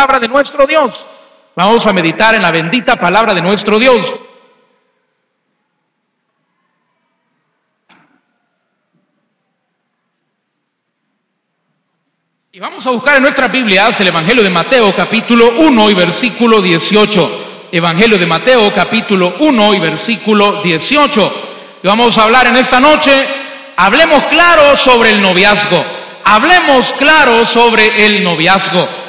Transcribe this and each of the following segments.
palabra de nuestro Dios. Vamos a meditar en la bendita palabra de nuestro Dios. Y vamos a buscar en nuestras Biblias el Evangelio de Mateo capítulo 1 y versículo 18. Evangelio de Mateo capítulo 1 y versículo 18. Y vamos a hablar en esta noche, hablemos claro sobre el noviazgo. Hablemos claro sobre el noviazgo.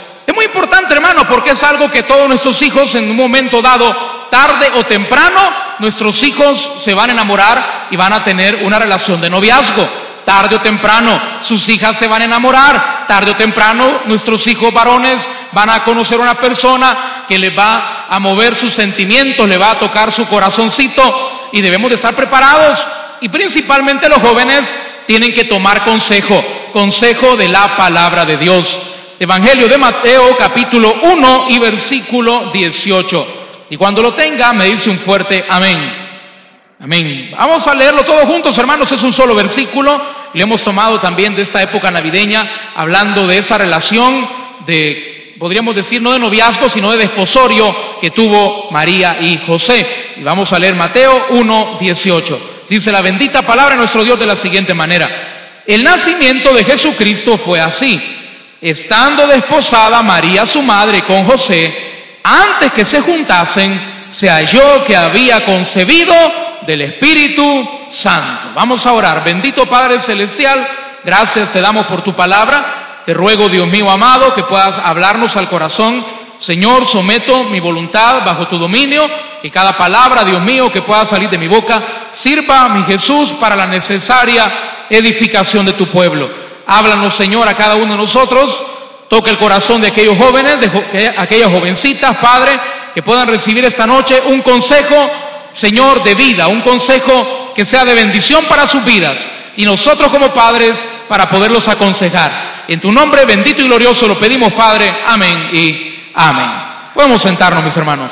Muy importante, hermano, porque es algo que todos nuestros hijos en un momento dado, tarde o temprano, nuestros hijos se van a enamorar y van a tener una relación de noviazgo. Tarde o temprano sus hijas se van a enamorar, tarde o temprano nuestros hijos varones van a conocer una persona que les va a mover sus sentimientos, le va a tocar su corazoncito y debemos de estar preparados. Y principalmente los jóvenes tienen que tomar consejo, consejo de la palabra de Dios. Evangelio de Mateo capítulo 1 y versículo 18. Y cuando lo tenga me dice un fuerte amén. Amén. Vamos a leerlo todos juntos, hermanos. Es un solo versículo. Le hemos tomado también de esta época navideña, hablando de esa relación de, podríamos decir, no de noviazgo, sino de desposorio que tuvo María y José. Y vamos a leer Mateo 1, 18. Dice la bendita palabra de nuestro Dios de la siguiente manera. El nacimiento de Jesucristo fue así. Estando desposada María su madre con José, antes que se juntasen, se halló que había concebido del Espíritu Santo. Vamos a orar. Bendito Padre Celestial, gracias te damos por tu palabra. Te ruego, Dios mío amado, que puedas hablarnos al corazón. Señor, someto mi voluntad bajo tu dominio y cada palabra, Dios mío, que pueda salir de mi boca, sirva a mi Jesús para la necesaria edificación de tu pueblo. Háblanos, Señor, a cada uno de nosotros. Toca el corazón de aquellos jóvenes, de aquellas jovencitas, Padre, que puedan recibir esta noche un consejo Señor, de vida, un consejo que sea de bendición para sus vidas y nosotros como padres para poderlos aconsejar. En tu nombre bendito y glorioso lo pedimos, Padre. Amén y amén. Podemos sentarnos, mis hermanos.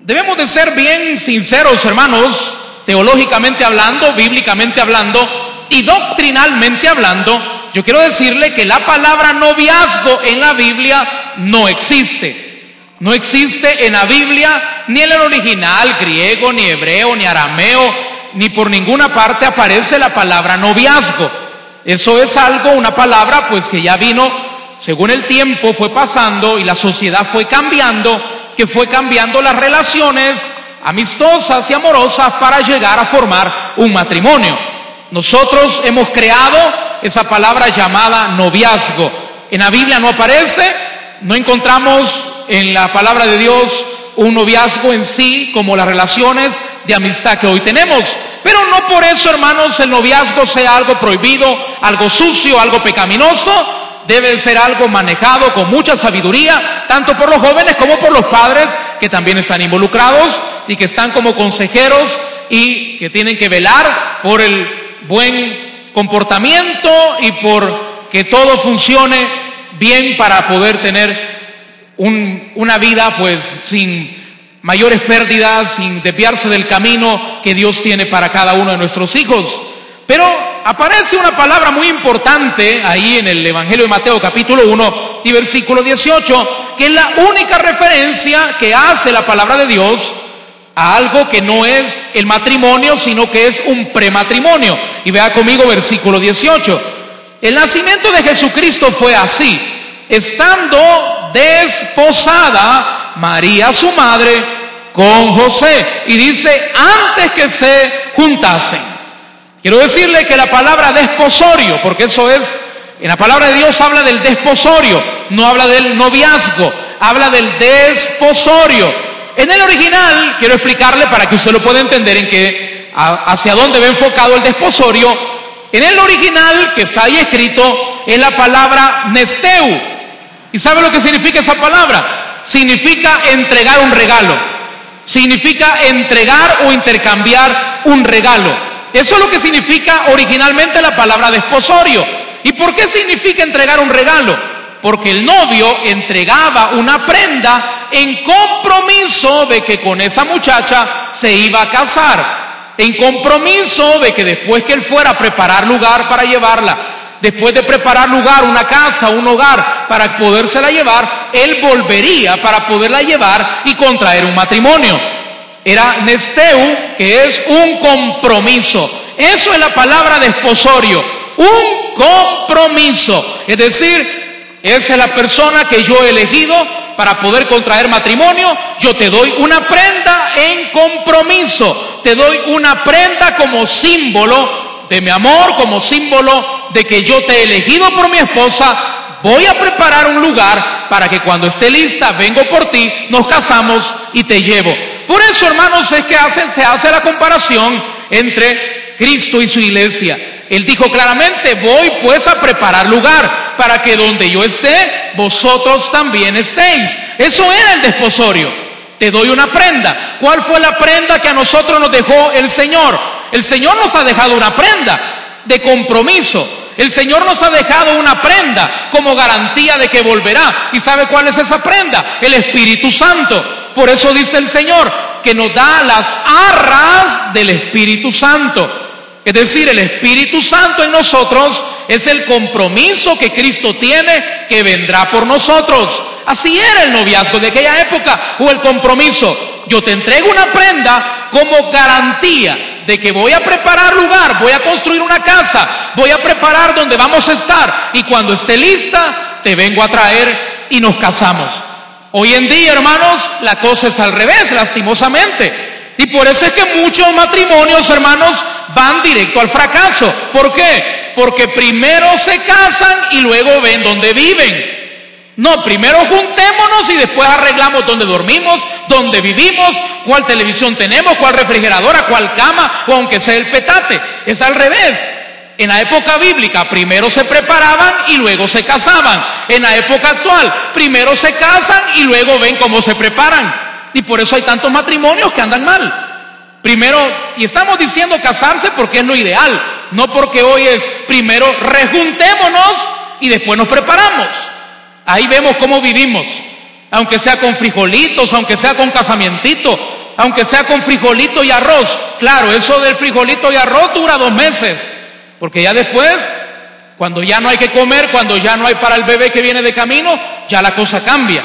Debemos de ser bien sinceros, hermanos, teológicamente hablando, bíblicamente hablando y doctrinalmente hablando. Yo quiero decirle que la palabra noviazgo en la Biblia no existe. No existe en la Biblia, ni en el original griego, ni hebreo, ni arameo, ni por ninguna parte aparece la palabra noviazgo. Eso es algo, una palabra pues que ya vino, según el tiempo fue pasando y la sociedad fue cambiando, que fue cambiando las relaciones amistosas y amorosas para llegar a formar un matrimonio. Nosotros hemos creado esa palabra llamada noviazgo. En la Biblia no aparece, no encontramos en la palabra de Dios un noviazgo en sí como las relaciones de amistad que hoy tenemos. Pero no por eso, hermanos, el noviazgo sea algo prohibido, algo sucio, algo pecaminoso. Debe ser algo manejado con mucha sabiduría, tanto por los jóvenes como por los padres que también están involucrados y que están como consejeros y que tienen que velar por el buen comportamiento y por que todo funcione bien para poder tener una vida pues sin mayores pérdidas, sin desviarse del camino que Dios tiene para cada uno de nuestros hijos. Pero aparece una palabra muy importante ahí en el Evangelio de Mateo capítulo 1 y versículo 18, que es la única referencia que hace la palabra de Dios a algo que no es el matrimonio, sino que es un prematrimonio. Y vea conmigo versículo 18. El nacimiento de Jesucristo fue así, estando desposada María su madre con José. Y dice, antes que se juntasen. Quiero decirle que la palabra desposorio, porque eso es, en la palabra de Dios habla del desposorio, no habla del noviazgo, habla del desposorio. En el original, quiero explicarle para que usted lo pueda entender en hacia dónde va enfocado el desposorio. En el original que está ahí escrito es la palabra nesteu, ¿Y sabe lo que significa esa palabra? Significa entregar un regalo. Significa entregar o intercambiar un regalo. Eso es lo que significa originalmente la palabra desposorio. ¿Y por qué significa entregar un regalo? Porque el novio entregaba una prenda en compromiso de que con esa muchacha se iba a casar. En compromiso de que después que él fuera a preparar lugar para llevarla después de preparar lugar, una casa, un hogar, para podérsela llevar, él volvería para poderla llevar y contraer un matrimonio. Era nesteu, que es un compromiso. Eso es la palabra desposorio, un compromiso. Es decir, esa es la persona que yo he elegido para poder contraer matrimonio. Yo te doy una prenda en compromiso. Te doy una prenda como símbolo de mi amor, como símbolo de que yo te he elegido por mi esposa. Voy a preparar un lugar para que cuando esté lista vengo por ti, nos casamos y te llevo. Por eso, hermanos, es que hacen, se hace la comparación entre Cristo y su iglesia. Él dijo claramente, voy pues a preparar lugar para que donde yo esté, vosotros también estéis. Eso era el desposorio. Te doy una prenda. ¿Cuál fue la prenda que a nosotros nos dejó el Señor? El Señor nos ha dejado una prenda de compromiso. El Señor nos ha dejado una prenda como garantía de que volverá. ¿Y sabe cuál es esa prenda? El Espíritu Santo. Por eso dice el Señor que nos da las arras del Espíritu Santo. Es decir, el Espíritu Santo en nosotros es el compromiso que Cristo tiene que vendrá por nosotros. Así era el noviazgo de aquella época o el compromiso. Yo te entrego una prenda como garantía de que voy a preparar lugar, voy a construir una casa, voy a preparar donde vamos a estar y cuando esté lista te vengo a traer y nos casamos. Hoy en día, hermanos, la cosa es al revés, lastimosamente. Y por eso es que muchos matrimonios, hermanos, van directo al fracaso. ¿Por qué? Porque primero se casan y luego ven dónde viven. No, primero juntémonos y después arreglamos dónde dormimos, dónde vivimos, cuál televisión tenemos, cuál refrigeradora, cuál cama, o aunque sea el petate. Es al revés. En la época bíblica primero se preparaban y luego se casaban. En la época actual primero se casan y luego ven cómo se preparan. Y por eso hay tantos matrimonios que andan mal. Primero, y estamos diciendo casarse porque es lo ideal, no porque hoy es primero rejuntémonos y después nos preparamos. Ahí vemos cómo vivimos, aunque sea con frijolitos, aunque sea con casamientito, aunque sea con frijolito y arroz. Claro, eso del frijolito y arroz dura dos meses, porque ya después, cuando ya no hay que comer, cuando ya no hay para el bebé que viene de camino, ya la cosa cambia.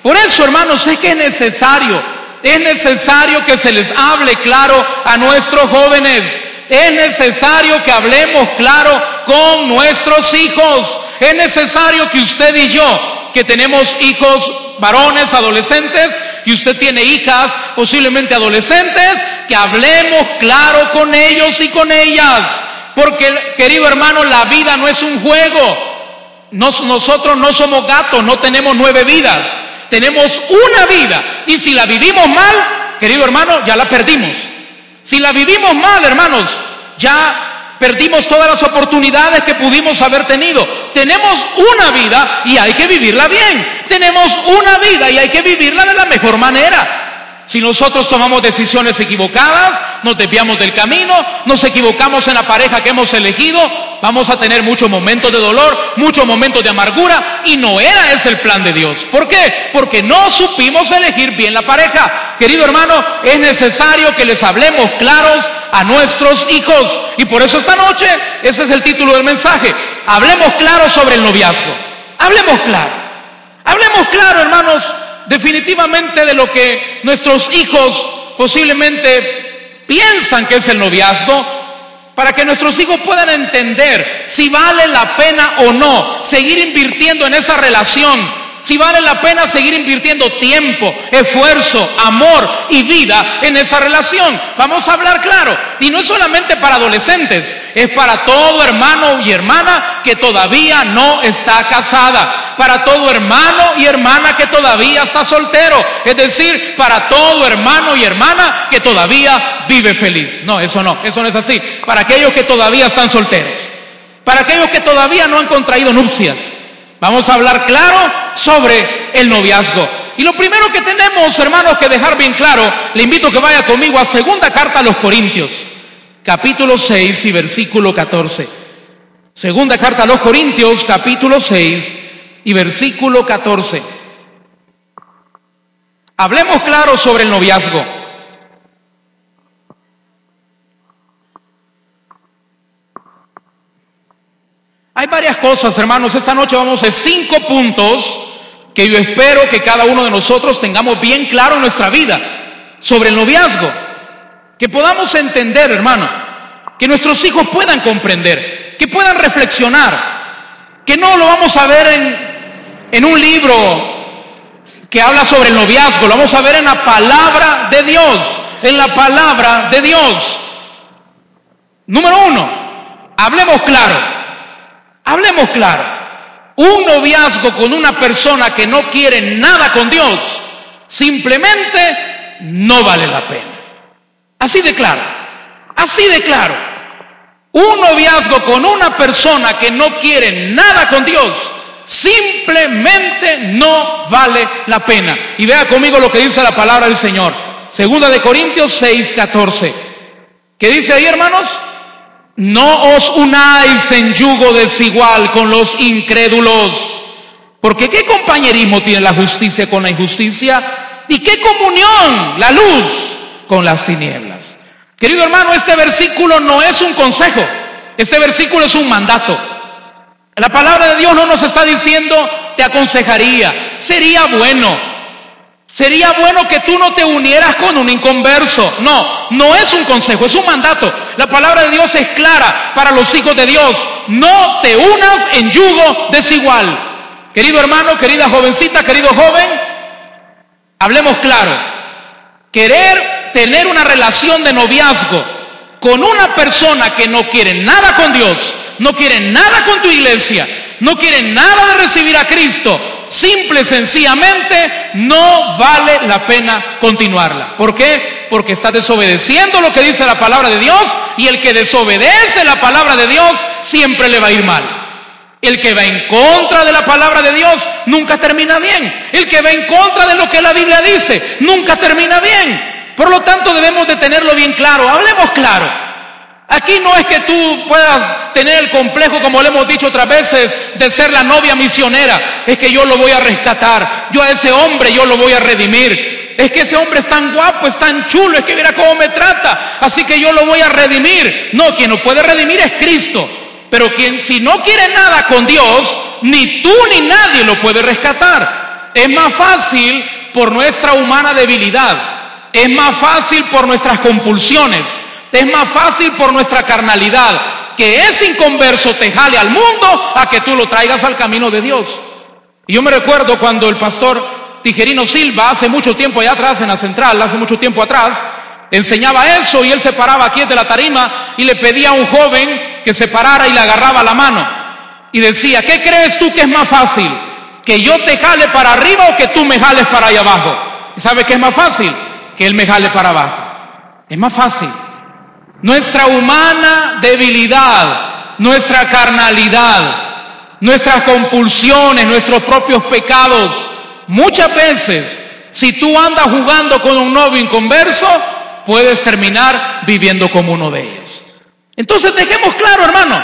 Por eso, hermanos, es que es necesario, es necesario que se les hable claro a nuestros jóvenes. Es necesario que hablemos claro con nuestros hijos. Es necesario que usted y yo, que tenemos hijos varones, adolescentes, y usted tiene hijas posiblemente adolescentes, que hablemos claro con ellos y con ellas. Porque, querido hermano, la vida no es un juego. nosotros no somos gatos, no tenemos nueve vidas. Tenemos una vida y si la vivimos mal, querido hermano, ya la perdimos. Si la vivimos mal, hermanos, ya perdimos todas las oportunidades que pudimos haber tenido. Tenemos una vida y hay que vivirla bien. Tenemos una vida y hay que vivirla de la mejor manera. Si nosotros tomamos decisiones equivocadas, nos desviamos del camino, nos equivocamos en la pareja que hemos elegido, vamos a tener muchos momentos de dolor, muchos momentos de amargura y no era ese el plan de Dios. ¿Por qué? Porque no supimos elegir bien la pareja. Querido hermano, es necesario que les hablemos claros a nuestros hijos. Y por eso esta noche, ese es el título del mensaje, hablemos claro sobre el noviazgo. Hablemos claro. Hablemos claro, hermanos, definitivamente de lo que nuestros hijos posiblemente piensan que es el noviazgo, para que nuestros hijos puedan entender si vale la pena o no seguir invirtiendo en esa relación si vale la pena seguir invirtiendo tiempo, esfuerzo, amor y vida en esa relación. Vamos a hablar claro. Y no es solamente para adolescentes, es para todo hermano y hermana que todavía no está casada, para todo hermano y hermana que todavía está soltero, es decir, para todo hermano y hermana que todavía vive feliz. No, eso no, eso no es así. Para aquellos que todavía están solteros, para aquellos que todavía no han contraído nupcias. Vamos a hablar claro sobre el noviazgo. Y lo primero que tenemos, hermanos, que dejar bien claro, le invito que vaya conmigo a segunda carta a los Corintios, capítulo 6 y versículo 14. Segunda carta a los Corintios, capítulo 6 y versículo 14. Hablemos claro sobre el noviazgo. Hay varias cosas, hermanos. Esta noche vamos a cinco puntos que yo espero que cada uno de nosotros tengamos bien claro en nuestra vida sobre el noviazgo. Que podamos entender, hermano, que nuestros hijos puedan comprender, que puedan reflexionar, que no lo vamos a ver en, en un libro que habla sobre el noviazgo, lo vamos a ver en la palabra de Dios, en la palabra de Dios. Número uno, hablemos claro, hablemos claro. Un noviazgo con una persona que no quiere nada con Dios, simplemente no vale la pena. Así de claro, así de claro. Un noviazgo con una persona que no quiere nada con Dios, simplemente no vale la pena. Y vea conmigo lo que dice la palabra del Señor. Segunda de Corintios 6, 14. ¿Qué dice ahí, hermanos? No os unáis en yugo desigual con los incrédulos. Porque ¿qué compañerismo tiene la justicia con la injusticia? ¿Y qué comunión la luz con las tinieblas? Querido hermano, este versículo no es un consejo, este versículo es un mandato. La palabra de Dios no nos está diciendo, te aconsejaría, sería bueno, sería bueno que tú no te unieras con un inconverso. No, no es un consejo, es un mandato. La palabra de Dios es clara para los hijos de Dios. No te unas en yugo desigual. Querido hermano, querida jovencita, querido joven, hablemos claro. Querer tener una relación de noviazgo con una persona que no quiere nada con Dios, no quieren nada con tu iglesia, no quieren nada de recibir a Cristo, simple y sencillamente no vale la pena continuarla. ¿Por qué? Porque está desobedeciendo lo que dice la palabra de Dios y el que desobedece la palabra de Dios siempre le va a ir mal. El que va en contra de la palabra de Dios nunca termina bien. El que va en contra de lo que la Biblia dice nunca termina bien. Por lo tanto debemos de tenerlo bien claro. Hablemos claro. Aquí no es que tú puedas tener el complejo, como le hemos dicho otras veces, de ser la novia misionera. Es que yo lo voy a rescatar. Yo a ese hombre yo lo voy a redimir. Es que ese hombre es tan guapo, es tan chulo, es que mira cómo me trata. Así que yo lo voy a redimir. No, quien lo puede redimir es Cristo. Pero quien si no quiere nada con Dios, ni tú ni nadie lo puede rescatar. Es más fácil por nuestra humana debilidad. Es más fácil por nuestras compulsiones. Es más fácil por nuestra carnalidad que ese inconverso te jale al mundo a que tú lo traigas al camino de Dios. Y yo me recuerdo cuando el pastor Tijerino Silva, hace mucho tiempo allá atrás en la central, hace mucho tiempo atrás, enseñaba eso y él se paraba aquí de la tarima y le pedía a un joven que se parara y le agarraba la mano. Y decía, ¿qué crees tú que es más fácil? ¿Que yo te jale para arriba o que tú me jales para allá abajo? ¿Y sabe qué es más fácil? Que él me jale para abajo. Es más fácil. Nuestra humana debilidad, nuestra carnalidad, nuestras compulsiones, nuestros propios pecados. Muchas veces, si tú andas jugando con un novio inconverso, puedes terminar viviendo como uno de ellos. Entonces dejemos claro, hermano,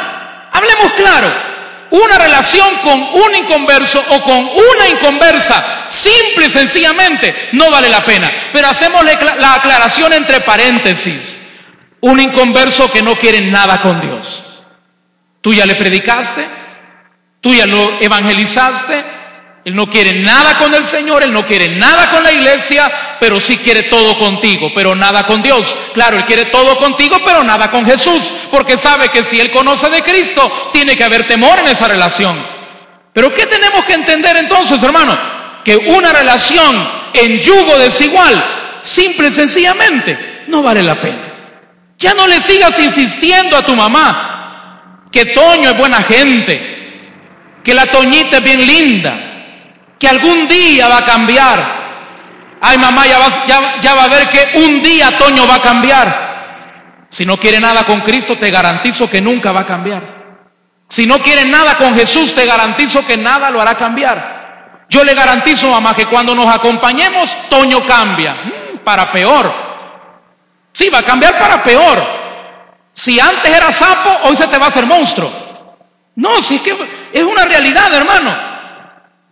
hablemos claro. Una relación con un inconverso o con una inconversa, simple y sencillamente, no vale la pena. Pero hacemos la aclaración entre paréntesis. Un inconverso que no quiere nada con Dios. Tú ya le predicaste, tú ya lo evangelizaste, él no quiere nada con el Señor, Él no quiere nada con la iglesia, pero sí quiere todo contigo, pero nada con Dios. Claro, Él quiere todo contigo, pero nada con Jesús, porque sabe que si Él conoce de Cristo, tiene que haber temor en esa relación. Pero ¿qué tenemos que entender entonces, hermano? Que una relación en yugo desigual, simple y sencillamente, no vale la pena. Ya no le sigas insistiendo a tu mamá que Toño es buena gente, que la Toñita es bien linda, que algún día va a cambiar. Ay mamá, ya, ya, va a ver que un día Toño va a cambiar. Si no quiere nada con Cristo, te garantizo que nunca va a cambiar. Si no quiere nada con Jesús, te garantizo que nada lo hará cambiar. Yo le garantizo, mamá, que cuando nos acompañemos, Toño cambia. Mm, para peor. Sí, va a cambiar para peor. Si antes era sapo, hoy se te va a hacer monstruo. No, si es que es una realidad, hermano.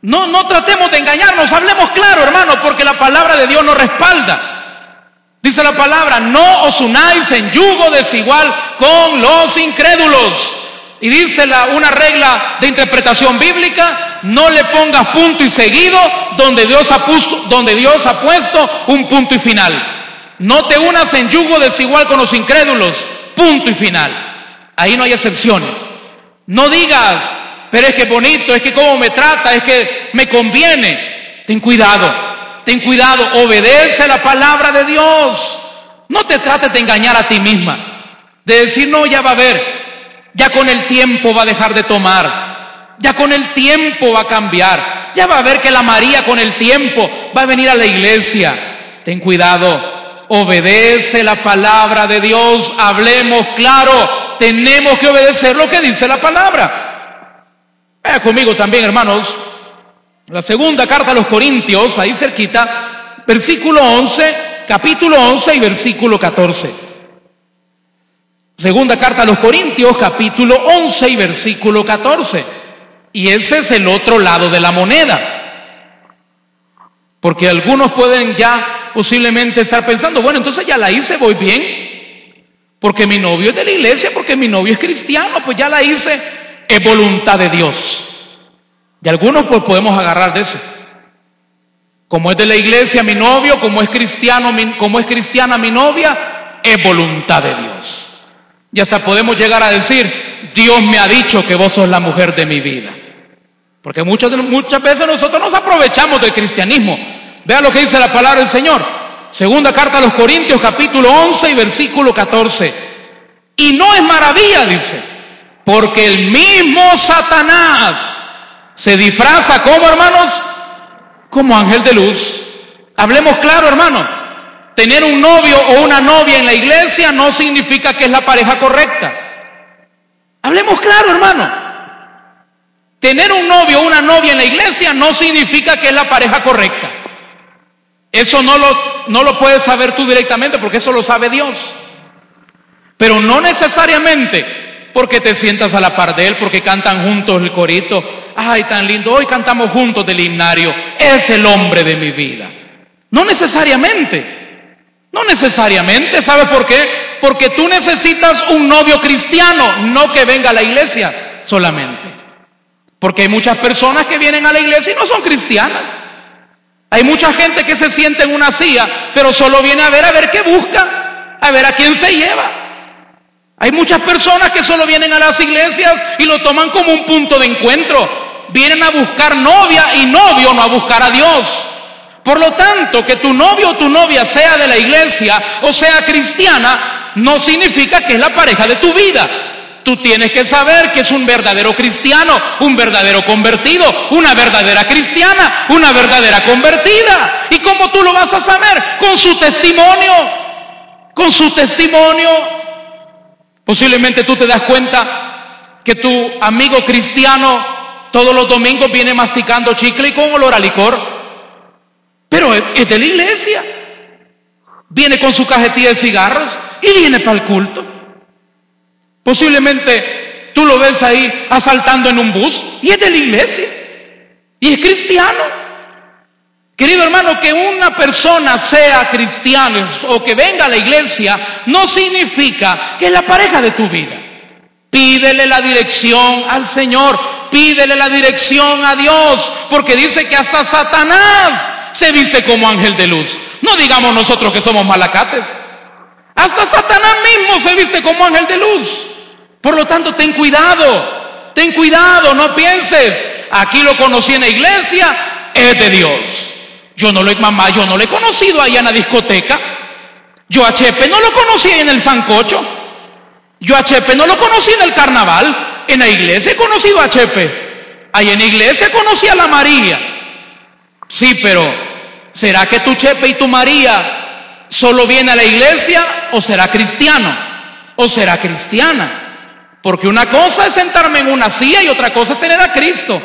No, no tratemos de engañarnos, hablemos claro, hermano, porque la palabra de Dios nos respalda. Dice la palabra, no os unáis en yugo desigual con los incrédulos. Y dice la, una regla de interpretación bíblica, no le pongas punto y seguido donde Dios, ha donde Dios ha puesto un punto y final. No te unas en yugo desigual con los incrédulos, punto y final. Ahí no hay excepciones. No digas, pero es que bonito, es que cómo me trata, es que me conviene. Ten cuidado, ten cuidado, obedece la palabra de Dios. No te trates de engañar a ti misma, de decir, no, ya va a ver, ya con el tiempo va a dejar de tomar. Ya con el tiempo va a cambiar. Ya va a ver que la María con el tiempo va a venir a la iglesia. Ten cuidado. Obedece la palabra de Dios. Hablemos claro. Tenemos que obedecer lo que dice la palabra. Vaya conmigo también, hermanos. La segunda carta a los Corintios, ahí cerquita, versículo 11, capítulo 11 y versículo 14. Segunda carta a los Corintios, capítulo 11 y versículo 14. Y ese es el otro lado de la moneda. Porque algunos pueden ya posiblemente estar pensando, bueno, entonces ya la hice, voy bien. Porque mi novio es de la iglesia, porque mi novio es cristiano, pues ya la hice, es voluntad de Dios. Y algunos pues podemos agarrar de eso. Como es de la iglesia mi novio, como es cristiano, como es cristiana mi novia, es voluntad de Dios. Y hasta podemos llegar a decir, Dios me ha dicho que vos sos la mujer de mi vida. Porque muchas, muchas veces nosotros nos aprovechamos del cristianismo. Vea lo que dice la palabra del Señor. Segunda carta a los Corintios capítulo 11 y versículo 14. Y no es maravilla, dice, porque el mismo Satanás se disfraza como hermanos, como ángel de luz. Hablemos claro, hermano. Tener un novio o una novia en la iglesia no significa que es la pareja correcta. Hablemos claro, hermano. Tener un novio o una novia en la iglesia no significa que es la pareja correcta. Eso no lo, no lo puedes saber tú directamente porque eso lo sabe Dios. Pero no necesariamente porque te sientas a la par de él, porque cantan juntos el corito. Ay, tan lindo, hoy cantamos juntos del himnario. Es el hombre de mi vida. No necesariamente. No necesariamente, ¿sabes por qué? Porque tú necesitas un novio cristiano, no que venga a la iglesia solamente. Porque hay muchas personas que vienen a la iglesia y no son cristianas. Hay mucha gente que se siente en una silla, pero solo viene a ver a ver qué busca, a ver a quién se lleva. Hay muchas personas que solo vienen a las iglesias y lo toman como un punto de encuentro. Vienen a buscar novia y novio, no a buscar a Dios. Por lo tanto, que tu novio o tu novia sea de la iglesia o sea cristiana, no significa que es la pareja de tu vida. Tú tienes que saber que es un verdadero cristiano, un verdadero convertido, una verdadera cristiana, una verdadera convertida. ¿Y cómo tú lo vas a saber? Con su testimonio, con su testimonio. Posiblemente tú te das cuenta que tu amigo cristiano todos los domingos viene masticando chicle y con olor a licor. Pero es de la iglesia. Viene con su cajetilla de cigarros y viene para el culto. Posiblemente tú lo ves ahí asaltando en un bus y es de la iglesia. Y es cristiano. Querido hermano, que una persona sea cristiana o que venga a la iglesia no significa que es la pareja de tu vida. Pídele la dirección al Señor, pídele la dirección a Dios, porque dice que hasta Satanás se viste como ángel de luz. No digamos nosotros que somos malacates. Hasta Satanás mismo se viste como ángel de luz. Por lo tanto, ten cuidado, ten cuidado, no pienses, aquí lo conocí en la iglesia, es de Dios. Yo no lo, mamá, yo no lo he conocido allá en la discoteca. Yo a Chepe no lo conocí en el Sancocho. Yo a Chepe no lo conocí en el carnaval. En la iglesia he conocido a Chepe. Ahí en la iglesia conocí a la María. Sí, pero ¿será que tu Chepe y tu María solo viene a la iglesia o será cristiano? ¿O será cristiana? Porque una cosa es sentarme en una silla y otra cosa es tener a Cristo.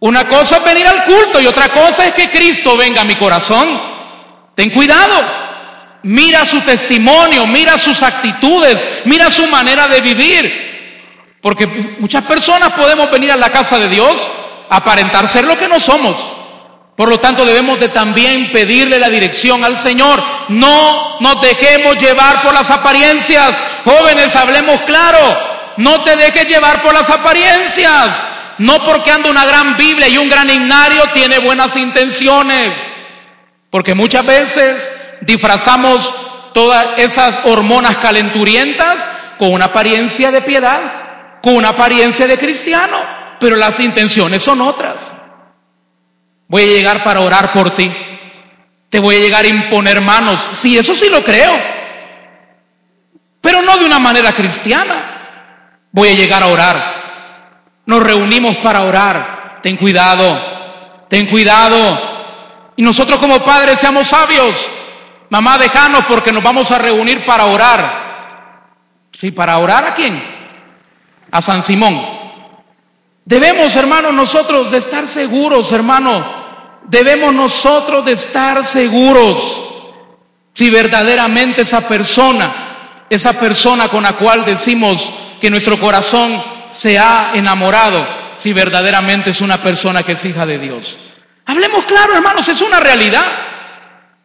Una cosa es venir al culto y otra cosa es que Cristo venga a mi corazón. Ten cuidado. Mira su testimonio, mira sus actitudes, mira su manera de vivir. Porque muchas personas podemos venir a la casa de Dios, aparentar ser lo que no somos. Por lo tanto, debemos de también pedirle la dirección al Señor. No nos dejemos llevar por las apariencias. Jóvenes, hablemos claro. no te dejes llevar por las apariencias. No porque anda una gran Biblia y un gran himnario tiene buenas intenciones. Porque muchas veces disfrazamos todas esas hormonas calenturientas con una apariencia de piedad, con una apariencia de cristiano, pero las intenciones son otras. Voy a llegar para orar por ti. Te voy a llegar a imponer manos. Sí, eso sí lo creo. Pero no de una manera cristiana. Voy a llegar a orar. Nos reunimos para orar. Ten cuidado. Ten cuidado. Y nosotros como padres seamos sabios. Mamá, déjanos porque nos vamos a reunir para orar. Sí, para orar a quién? A San Simón. Debemos, hermanos, nosotros de estar seguros, hermano, debemos nosotros de estar seguros si verdaderamente esa persona, esa persona con la cual decimos que nuestro corazón se ha enamorado, si verdaderamente es una persona que es hija de Dios. Hablemos claro, hermanos, es una realidad.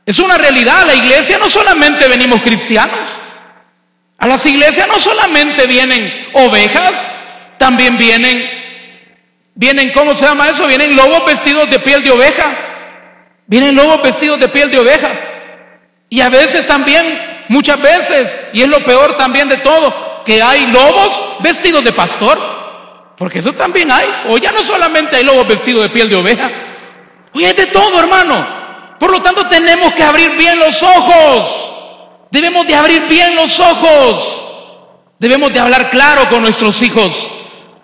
Es una realidad. A la iglesia no solamente venimos cristianos. A las iglesias no solamente vienen ovejas, también vienen Vienen, ¿cómo se llama eso? Vienen lobos vestidos de piel de oveja. Vienen lobos vestidos de piel de oveja. Y a veces también, muchas veces, y es lo peor también de todo, que hay lobos vestidos de pastor. Porque eso también hay. O ya no solamente hay lobos vestidos de piel de oveja. Hoy hay de todo, hermano. Por lo tanto, tenemos que abrir bien los ojos. Debemos de abrir bien los ojos. Debemos de hablar claro con nuestros hijos.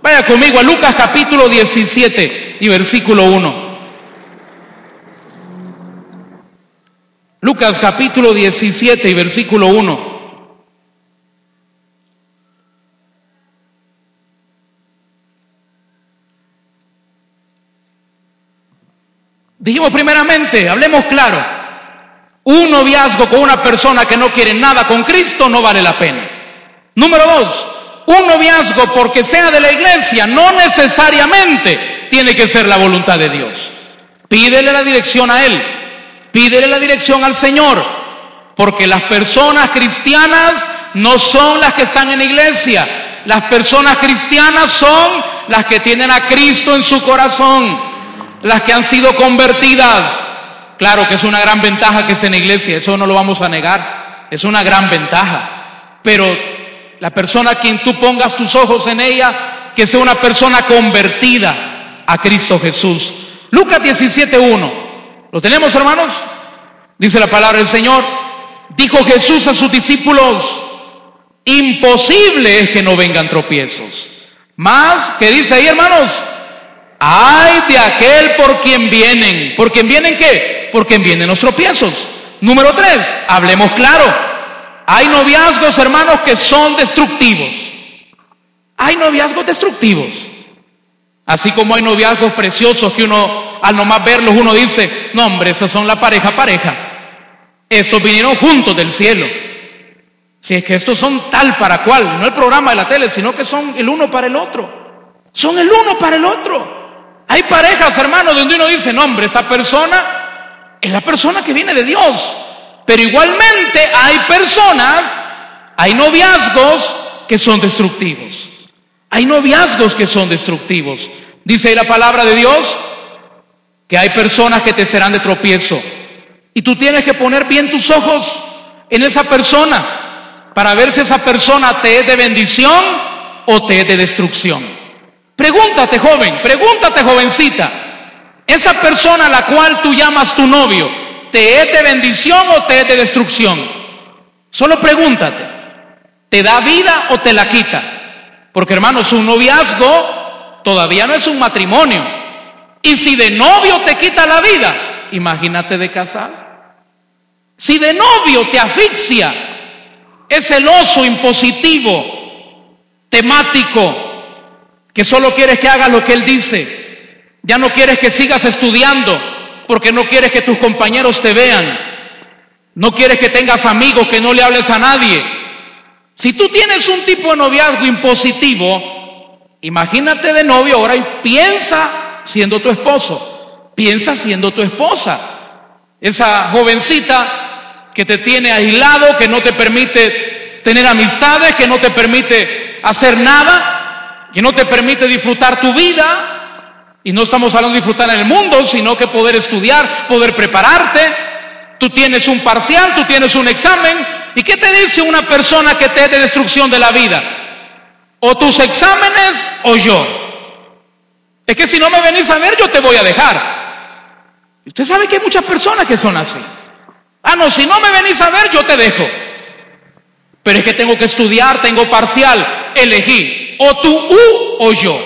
Vaya conmigo a Lucas capítulo 17 y versículo 1. Lucas capítulo 17 y versículo 1. Dijimos primeramente, hablemos claro, un noviazgo con una persona que no quiere nada con Cristo no vale la pena. Número dos, un noviazgo porque sea de la iglesia no necesariamente tiene que ser la voluntad de Dios. Pídele la dirección a Él, pídele la dirección al Señor, porque las personas cristianas no son las que están en la iglesia, las personas cristianas son las que tienen a Cristo en su corazón, las que han sido convertidas. Claro que es una gran ventaja que esté en la iglesia, eso no lo vamos a negar, es una gran ventaja, pero la persona a quien tú pongas tus ojos en ella, que sea una persona convertida a Cristo Jesús. Lucas 17.1. ¿Lo tenemos, hermanos? Dice la palabra del Señor. Dijo Jesús a sus discípulos, imposible es que no vengan tropiezos. Más, ¿qué dice ahí, hermanos? Ay de aquel por quien vienen. ¿Por quien vienen qué? Por quien vienen los tropiezos. Número tres, hablemos claro. Hay noviazgos, hermanos, que son destructivos. Hay noviazgos destructivos. Así como hay noviazgos preciosos que uno, al nomás verlos, uno dice, no hombre, esos son la pareja pareja. Estos vinieron juntos del cielo. Si es que estos son tal para cual, no el programa de la tele, sino que son el uno para el otro. Son el uno para el otro. Hay parejas, hermanos, donde uno dice, no hombre, esa persona es la persona que viene de Dios. Pero igualmente hay personas, hay noviazgos que son destructivos. Hay noviazgos que son destructivos. Dice ahí la palabra de Dios que hay personas que te serán de tropiezo. Y tú tienes que poner bien tus ojos en esa persona para ver si esa persona te es de bendición o te es de destrucción. Pregúntate, joven, pregúntate, jovencita, esa persona a la cual tú llamas tu novio, ¿te es de bendición o te es de destrucción? Solo pregúntate, ¿te da vida o te la quita? Porque hermanos, un noviazgo todavía no es un matrimonio. Y si de novio te quita la vida, imagínate de casado. Si de novio te asfixia, es celoso, impositivo, temático, que solo quieres que hagas lo que él dice, ya no quieres que sigas estudiando, porque no quieres que tus compañeros te vean. No quieres que tengas amigos, que no le hables a nadie. Si tú tienes un tipo de noviazgo impositivo, imagínate de novio ahora y piensa siendo tu esposo, piensa siendo tu esposa. Esa jovencita que te tiene aislado, que no te permite tener amistades, que no te permite hacer nada, que no te permite disfrutar tu vida. Y no estamos hablando de disfrutar en el mundo, sino que poder estudiar, poder prepararte. Tú tienes un parcial, tú tienes un examen. ¿Y qué te dice una persona que te es de destrucción de la vida? O tus exámenes o yo. Es que si no me venís a ver, yo te voy a dejar. Usted sabe que hay muchas personas que son así. Ah, no, si no me venís a ver, yo te dejo. Pero es que tengo que estudiar, tengo parcial. Elegí o tu U o yo.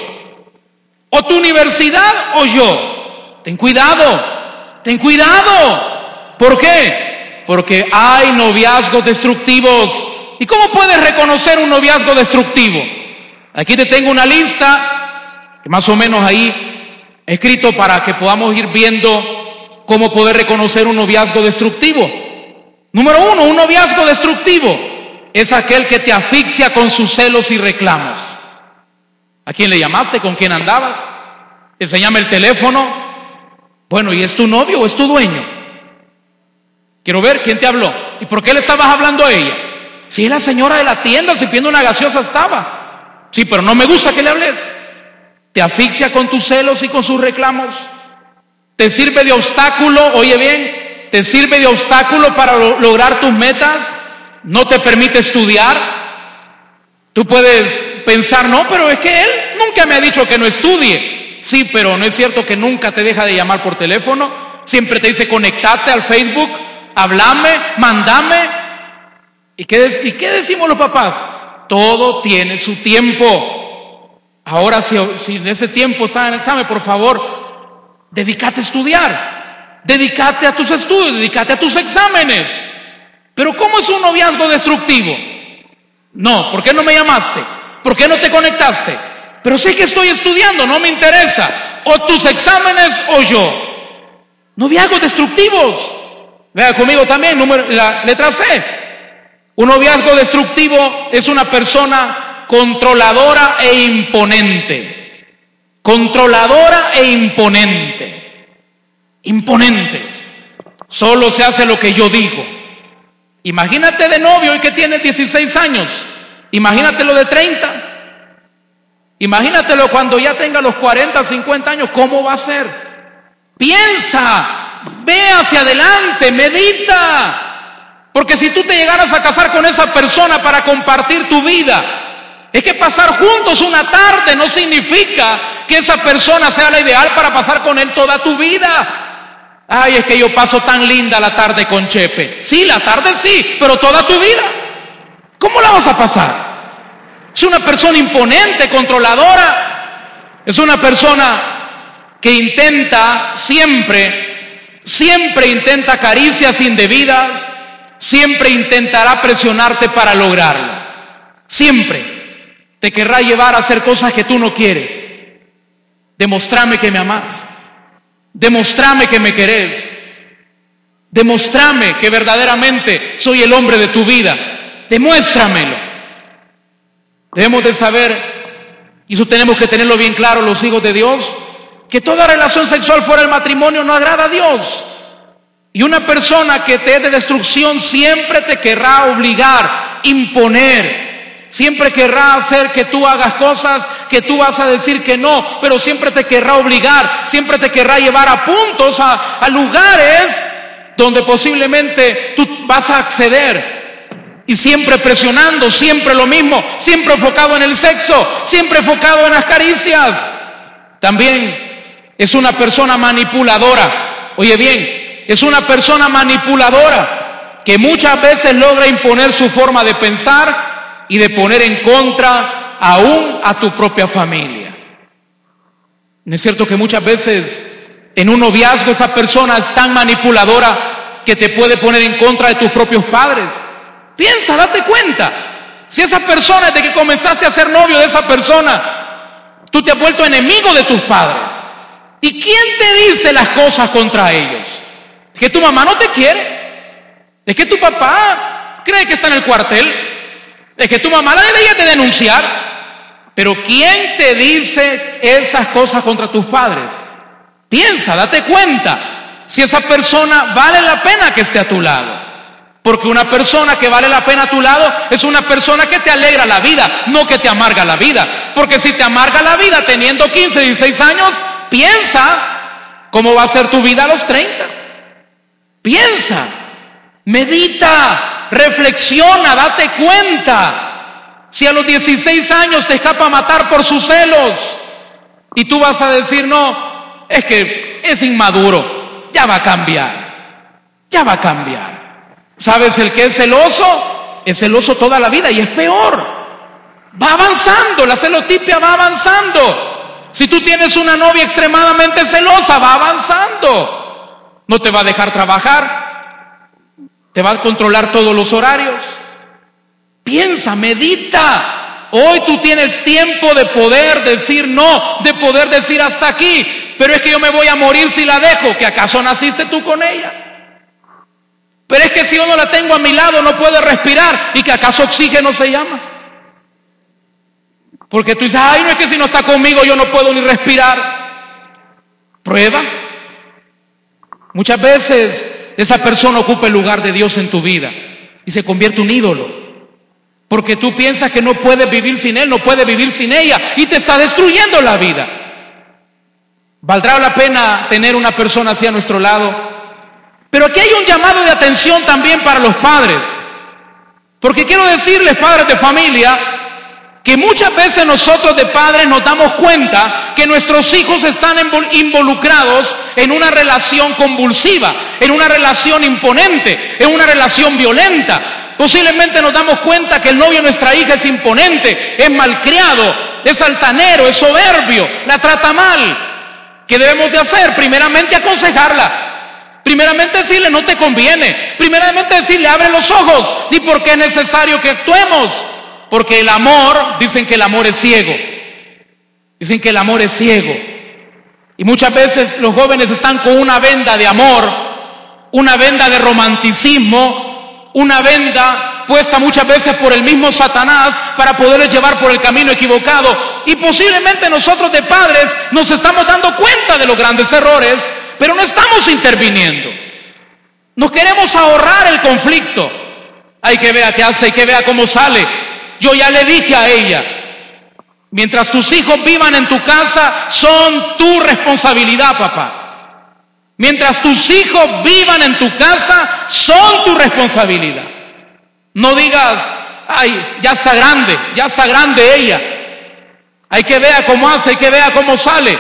O tu universidad o yo. Ten cuidado, ten cuidado. ¿Por qué? Porque hay noviazgos destructivos. ¿Y cómo puedes reconocer un noviazgo destructivo? Aquí te tengo una lista más o menos ahí escrito para que podamos ir viendo cómo poder reconocer un noviazgo destructivo. Número uno, un noviazgo destructivo es aquel que te asfixia con sus celos y reclamos. ¿A quién le llamaste? ¿Con quién andabas? Enseñame el teléfono. Bueno, ¿y es tu novio o es tu dueño? Quiero ver quién te habló. ¿Y por qué le estabas hablando a ella? Si es la señora de la tienda, si pidiendo una gaseosa estaba. Sí, pero no me gusta que le hables. ¿Te asfixia con tus celos y con sus reclamos? ¿Te sirve de obstáculo? Oye bien, ¿te sirve de obstáculo para lograr tus metas? ¿No te permite estudiar? Tú puedes pensar, no, pero es que él nunca me ha dicho que no estudie. Sí, pero no es cierto que nunca te deja de llamar por teléfono. Siempre te dice, conectate al Facebook, hablame, mandame. ¿Y qué, ¿Y qué decimos los papás? Todo tiene su tiempo. Ahora, si, en ese tiempo está en examen, por favor, dedícate a estudiar, dedícate a tus estudios, dedícate a tus exámenes. Pero ¿cómo es un noviazgo destructivo? No, ¿por qué no me llamaste? ¿Por qué no te conectaste? Pero sé que estoy estudiando, no me interesa. O tus exámenes o yo. Noviazgos destructivos. Vea conmigo también, número, la letra C. Un noviazgo destructivo es una persona controladora e imponente. Controladora e imponente. Imponentes. Solo se hace lo que yo digo. Imagínate de novio y que tiene 16 años. Imagínatelo de 30. Imagínatelo cuando ya tenga los 40, 50 años, ¿cómo va a ser? Piensa, ve hacia adelante, medita. Porque si tú te llegaras a casar con esa persona para compartir tu vida, es que pasar juntos una tarde no significa que esa persona sea la ideal para pasar con él toda tu vida. Ay, es que yo paso tan linda la tarde con Chepe. Sí, la tarde sí, pero toda tu vida. ¿Cómo la vas a pasar? Es una persona imponente, controladora. Es una persona que intenta siempre, siempre intenta caricias indebidas, siempre intentará presionarte para lograrlo. Siempre te querrá llevar a hacer cosas que tú no quieres. Demostrame que me amas. Demostrame que me querés. Demostrame que verdaderamente soy el hombre de tu vida. Demuéstramelo. Debemos de saber, y eso tenemos que tenerlo bien claro los hijos de Dios, que toda relación sexual fuera del matrimonio no agrada a Dios. Y una persona que te es de destrucción siempre te querrá obligar, imponer, Siempre querrá hacer que tú hagas cosas que tú vas a decir que no, pero siempre te querrá obligar, siempre te querrá llevar a puntos, a, lugares donde posiblemente tú vas a acceder. Y siempre presionando, siempre lo mismo, siempre enfocado en el sexo, siempre enfocado en las caricias. También es una persona manipuladora. Oye bien, es una persona manipuladora que muchas veces logra imponer su forma de pensar y de poner en contra aún a tu propia familia. ¿No es cierto que muchas veces en un noviazgo esa persona es tan manipuladora que te puede poner en contra de tus propios padres? Piensa, date cuenta. Si esa persona, desde que comenzaste a ser novio de esa persona, tú te has vuelto enemigo de tus padres. ¿Y quién te dice las cosas contra ellos? ¿Es que tu mamá no te quiere? ¿Es que tu papá cree que está en el cuartel? Es que tu mamá la debería de denunciar. Pero ¿quién te dice esas cosas contra tus padres? Piensa, date cuenta si esa persona vale la pena que esté a tu lado. Porque una persona que vale la pena a tu lado es una persona que te alegra la vida, no que te amarga la vida. Porque si te amarga la vida teniendo 15, 16 años, piensa cómo va a ser tu vida a los 30. Piensa, medita, reflexiona, date cuenta. Si a los 16 años te escapa a matar por sus celos y tú vas a decir, no, es que es inmaduro, ya va a cambiar, ya va a cambiar. ¿Sabes el que es celoso? Es celoso toda la vida y es peor. Va avanzando, la celotipia va avanzando. Si tú tienes una novia extremadamente celosa, va avanzando. No te va a dejar trabajar. Te va a controlar todos los horarios. Piensa, medita. Hoy tú tienes tiempo de poder decir no, de poder decir hasta aquí. Pero es que yo me voy a morir si la dejo. ¿Que acaso naciste tú con ella? Pero es que si yo no la tengo a mi lado no puede respirar. ¿Y que acaso oxígeno se llama? Porque tú dices, ay, no es que si no está conmigo yo no puedo ni respirar. Prueba. Muchas veces esa persona ocupa el lugar de Dios en tu vida y se convierte un ídolo. Porque tú piensas que no puedes vivir sin Él, no puedes vivir sin ella y te está destruyendo la vida. ¿Valdrá la pena tener una persona así a nuestro lado? Pero aquí hay un llamado de atención también para los padres. Porque quiero decirles, padres de familia, que muchas veces nosotros de padres nos damos cuenta que nuestros hijos están involucrados en una relación convulsiva, en una relación imponente, en una relación violenta. Posiblemente nos damos cuenta que el novio de nuestra hija es imponente, es malcriado, es altanero, es soberbio, la trata mal. ¿Qué debemos de hacer? Primeramente aconsejarla. Primeramente decirle, no te conviene. Primeramente decirle, abre los ojos. ¿Y por qué es necesario que actuemos? Porque el amor, dicen que el amor es ciego. Dicen que el amor es ciego. Y muchas veces los jóvenes están con una venda de amor, una venda de romanticismo, una venda puesta muchas veces por el mismo Satanás para poderles llevar por el camino equivocado. Y posiblemente nosotros de padres nos estamos dando cuenta de los grandes errores pero no estamos interviniendo. Nos queremos ahorrar el conflicto. Hay que ver qué hace, hay que ver cómo sale. Yo ya le dije a ella, mientras tus hijos vivan en tu casa, son tu responsabilidad, papá. Mientras tus hijos vivan en tu casa, son tu responsabilidad. No digas, ay, ya está grande, ya está grande ella. Hay que ver cómo hace, hay que ver cómo sale.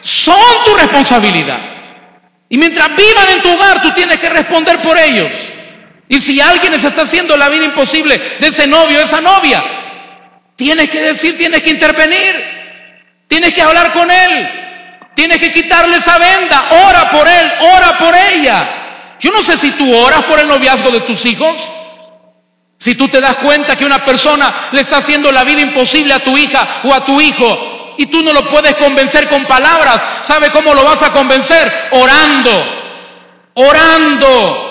Son tu responsabilidad. Y mientras vivan en tu hogar, tú tienes que responder por ellos. Y si alguien les está haciendo la vida imposible de ese novio, esa novia, tienes que decir, tienes que intervenir. Tienes que hablar con él. Tienes que quitarle esa venda. Ora por él, ora por ella. Yo no sé si tú oras por el noviazgo de tus hijos. Si tú te das cuenta que una persona le está haciendo la vida imposible a tu hija o a tu hijo, y tú no lo puedes convencer con palabras. ¿Sabe cómo lo vas a convencer? Orando, orando,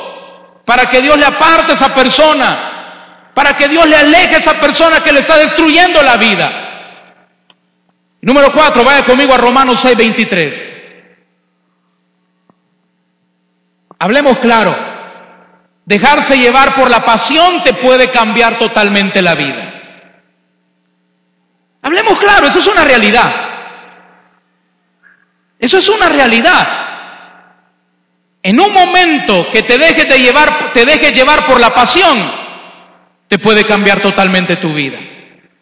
para que Dios le aparte a esa persona, para que Dios le aleje a esa persona que le está destruyendo la vida. Número cuatro, vaya conmigo a Romanos 6:23. Hablemos claro. Dejarse llevar por la pasión te puede cambiar totalmente la vida. Hablemos claro, eso es una realidad. Eso es una realidad. En un momento que te dejes de llevar, te dejes llevar por la pasión, te puede cambiar totalmente tu vida.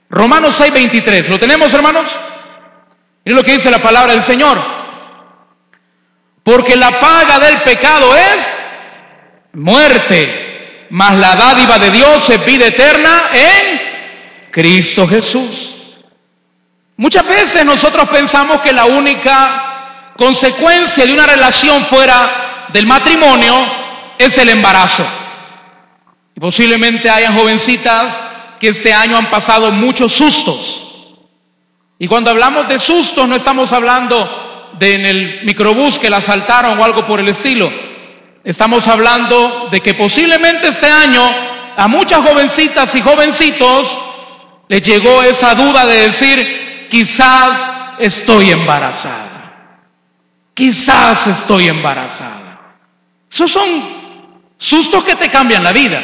Romanos 6:23, ¿lo tenemos hermanos? Es lo que dice la palabra del Señor. Porque la paga del pecado es muerte, mas la dádiva de Dios es vida eterna en Cristo Jesús. Muchas veces nosotros pensamos que la única consecuencia de una relación fuera del matrimonio es el embarazo. Y posiblemente hayan jovencitas que este año han pasado muchos sustos. Y cuando hablamos de sustos no estamos hablando de en el microbús que la asaltaron o algo por el estilo. Estamos hablando de que posiblemente este año a muchas jovencitas y jovencitos les llegó esa duda de decir, quizás estoy embarazada. Quizás estoy embarazada. Esos son Sustos que te cambian la vida.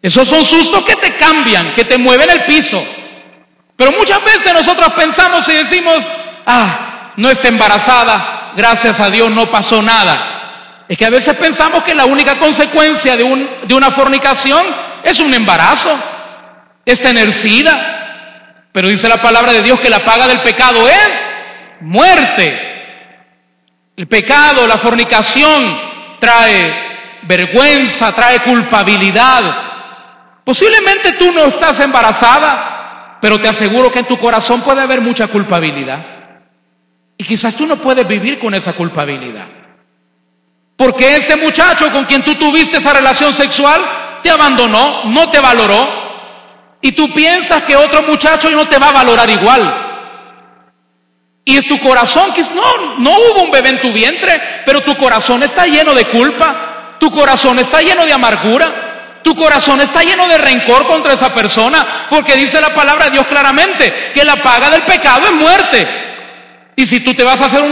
Esos son sustos que te cambian, que te mueven el piso. Pero muchas veces nosotros pensamos y decimos, ah, no está embarazada, gracias a Dios no pasó nada. Es que a veces pensamos que la única consecuencia de, un, de una fornicación es un embarazo, es tener sida. Pero dice la palabra de Dios que la paga del pecado es muerte. El pecado, la fornicación trae vergüenza, trae culpabilidad. Posiblemente tú no estás embarazada, pero te aseguro que en tu corazón puede haber mucha culpabilidad. Y quizás tú no puedes vivir con esa culpabilidad. Porque ese muchacho con quien tú tuviste esa relación sexual te abandonó, no te valoró. Y tú piensas que otro muchacho no te va a valorar igual. Y es tu corazón, que no, no hubo un bebé en tu vientre, pero tu corazón está lleno de culpa, tu corazón está lleno de amargura, tu corazón está lleno de rencor contra esa persona, porque dice la palabra de Dios claramente que la paga del pecado es muerte. Y si tú te vas a hacer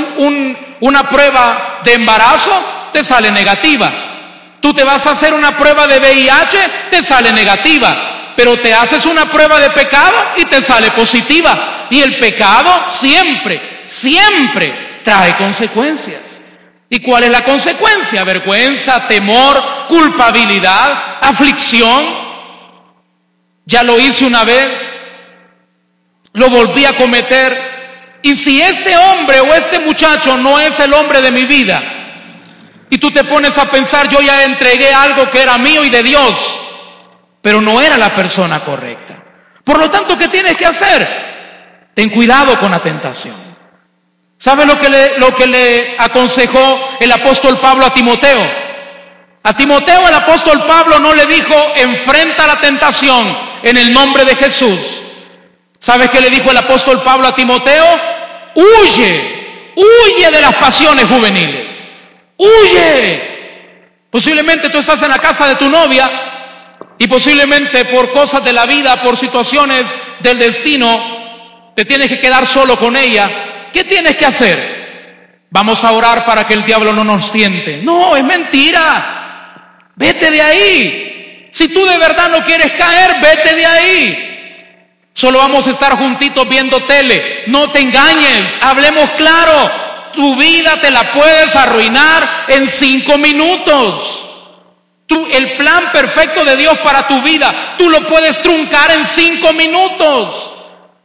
una prueba de embarazo, te sale negativa. Tú te vas a hacer una prueba de VIH, te sale negativa. Pero te haces una prueba de pecado y te sale positiva. Y el pecado siempre, siempre trae consecuencias. ¿Y cuál es la consecuencia? Vergüenza, temor, culpabilidad, aflicción. Ya lo hice una vez, lo volví a cometer. Y si este hombre o este muchacho no es el hombre de mi vida, y tú te pones a pensar, yo ya entregué algo que era mío y de Dios, pero no era la persona correcta. Por lo tanto, ¿qué tienes que hacer? Ten cuidado con la tentación. ¿Sabe lo que, le, lo que le aconsejó el apóstol Pablo a Timoteo? A Timoteo el apóstol Pablo no le dijo, enfrenta la tentación en el nombre de Jesús. ¿Sabe qué le dijo el apóstol Pablo a Timoteo? Huye, huye de las pasiones juveniles. Huye. Posiblemente tú estás en la casa de tu novia y posiblemente por cosas de la vida, por situaciones del destino, te tienes que quedar solo con ella, ¿qué tienes que hacer? Vamos a orar para que el diablo no nos tiente. No, es mentira. Vete de ahí. Si tú de verdad no quieres caer, vete de ahí. Solo vamos a estar juntitos viendo tele. No te engañes, hablemos claro. Tu vida te la puedes arruinar en cinco minutos. El plan perfecto de Dios para tu vida, tú lo puedes truncar en cinco minutos.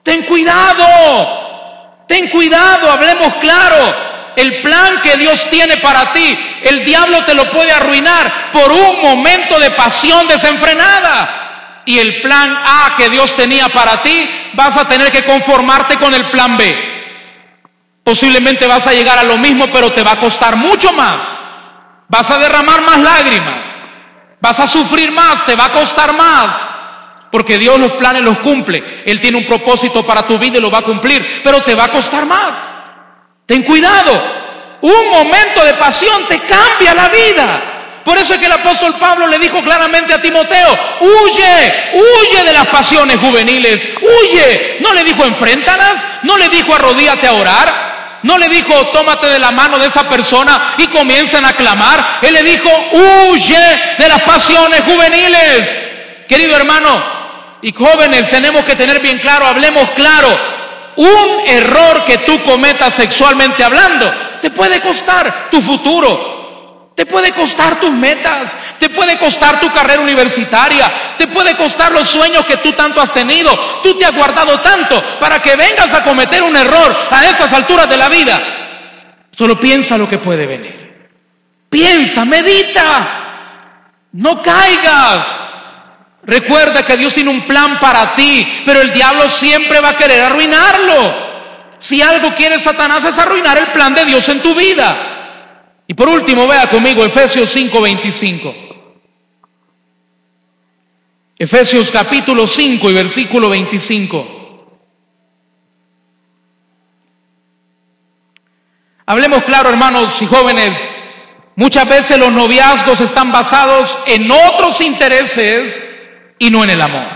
Ten cuidado, ten cuidado, hablemos claro. El plan que Dios tiene para ti, el diablo te lo puede arruinar por un momento de pasión desenfrenada. Y el plan A que Dios tenía para ti, vas a tener que conformarte con el plan B. Posiblemente vas a llegar a lo mismo, pero te va a costar mucho más. Vas a derramar más lágrimas. Vas a sufrir más, te va a costar más. Porque Dios los planes los cumple. Él tiene un propósito para tu vida y lo va a cumplir, pero te va a costar más. Ten cuidado. Un momento de pasión te cambia la vida. Por eso es que el apóstol Pablo le dijo claramente a Timoteo, huye, huye de las pasiones juveniles, huye. No le dijo enfréntalas, no le dijo arrodíate a orar, no le dijo tómate de la mano de esa persona y comiencen a clamar. Él le dijo, huye de las pasiones juveniles. Querido hermano, y jóvenes tenemos que tener bien claro, hablemos claro, un error que tú cometas sexualmente hablando te puede costar tu futuro, te puede costar tus metas, te puede costar tu carrera universitaria, te puede costar los sueños que tú tanto has tenido. Tú te has guardado tanto para que vengas a cometer un error a esas alturas de la vida. Solo piensa lo que puede venir. Piensa, medita, no caigas. Recuerda que Dios tiene un plan para ti, pero el diablo siempre va a querer arruinarlo. Si algo quiere Satanás es arruinar el plan de Dios en tu vida. Y por último, vea conmigo Efesios 5:25. Efesios capítulo 5 y versículo 25. Hablemos claro, hermanos y jóvenes, muchas veces los noviazgos están basados en otros intereses y no en el amor.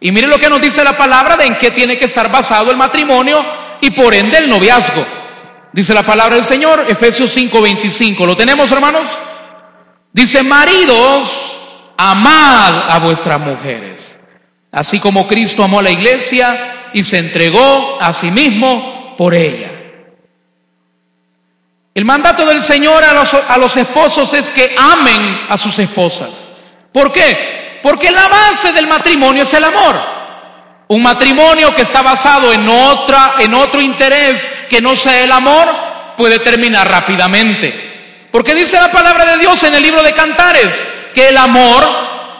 Y mire lo que nos dice la palabra de en qué tiene que estar basado el matrimonio y por ende el noviazgo. Dice la palabra del Señor, Efesios 5:25. ¿Lo tenemos, hermanos? Dice, maridos, amad a vuestras mujeres, así como Cristo amó a la iglesia y se entregó a sí mismo por ella. El mandato del Señor a los, a los esposos es que amen a sus esposas. ¿Por qué? Porque la base del matrimonio es el amor. Un matrimonio que está basado en otra, en otro interés que no sea el amor, puede terminar rápidamente. Porque dice la palabra de Dios en el libro de Cantares que el amor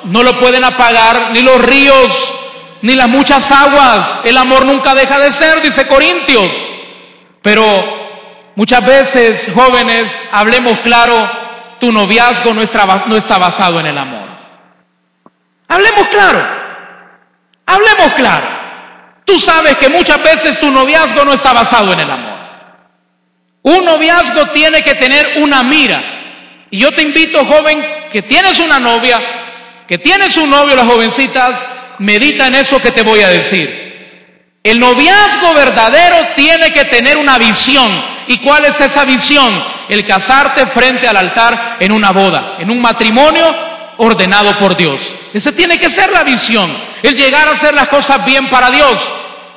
no lo pueden apagar ni los ríos ni las muchas aguas. El amor nunca deja de ser, dice Corintios. Pero muchas veces, jóvenes, hablemos claro, tu noviazgo no está, no está basado en el amor. Hablemos claro. Hablemos claro. Tú sabes que muchas veces tu noviazgo no está basado en el amor. Un noviazgo tiene que tener una mira. Y yo te invito, joven, que tienes una novia, que tienes un novio, las jovencitas, medita en eso que te voy a decir. El noviazgo verdadero tiene que tener una visión. ¿Y cuál es esa visión? El casarte frente al altar en una boda, en un matrimonio ordenado por Dios. Esa tiene que ser la visión, el llegar a hacer las cosas bien para Dios.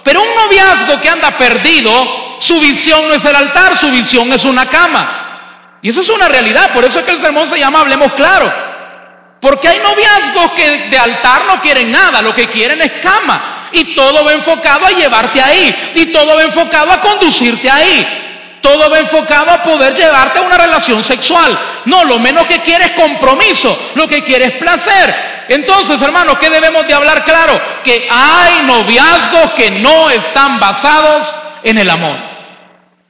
Pero un noviazgo que anda perdido, su visión no es el altar, su visión es una cama. Y eso es una realidad, por eso es que el sermón se llama Hablemos Claro. Porque hay noviazgos que de altar no quieren nada, lo que quieren es cama. Y todo va enfocado a llevarte ahí. Y todo va enfocado a conducirte ahí. Todo va enfocado a poder llevarte a una relación sexual. No, lo menos que quiere es compromiso, lo que quiere es placer. Entonces, hermanos, ¿qué debemos de hablar claro? Que hay noviazgos que no están basados en el amor.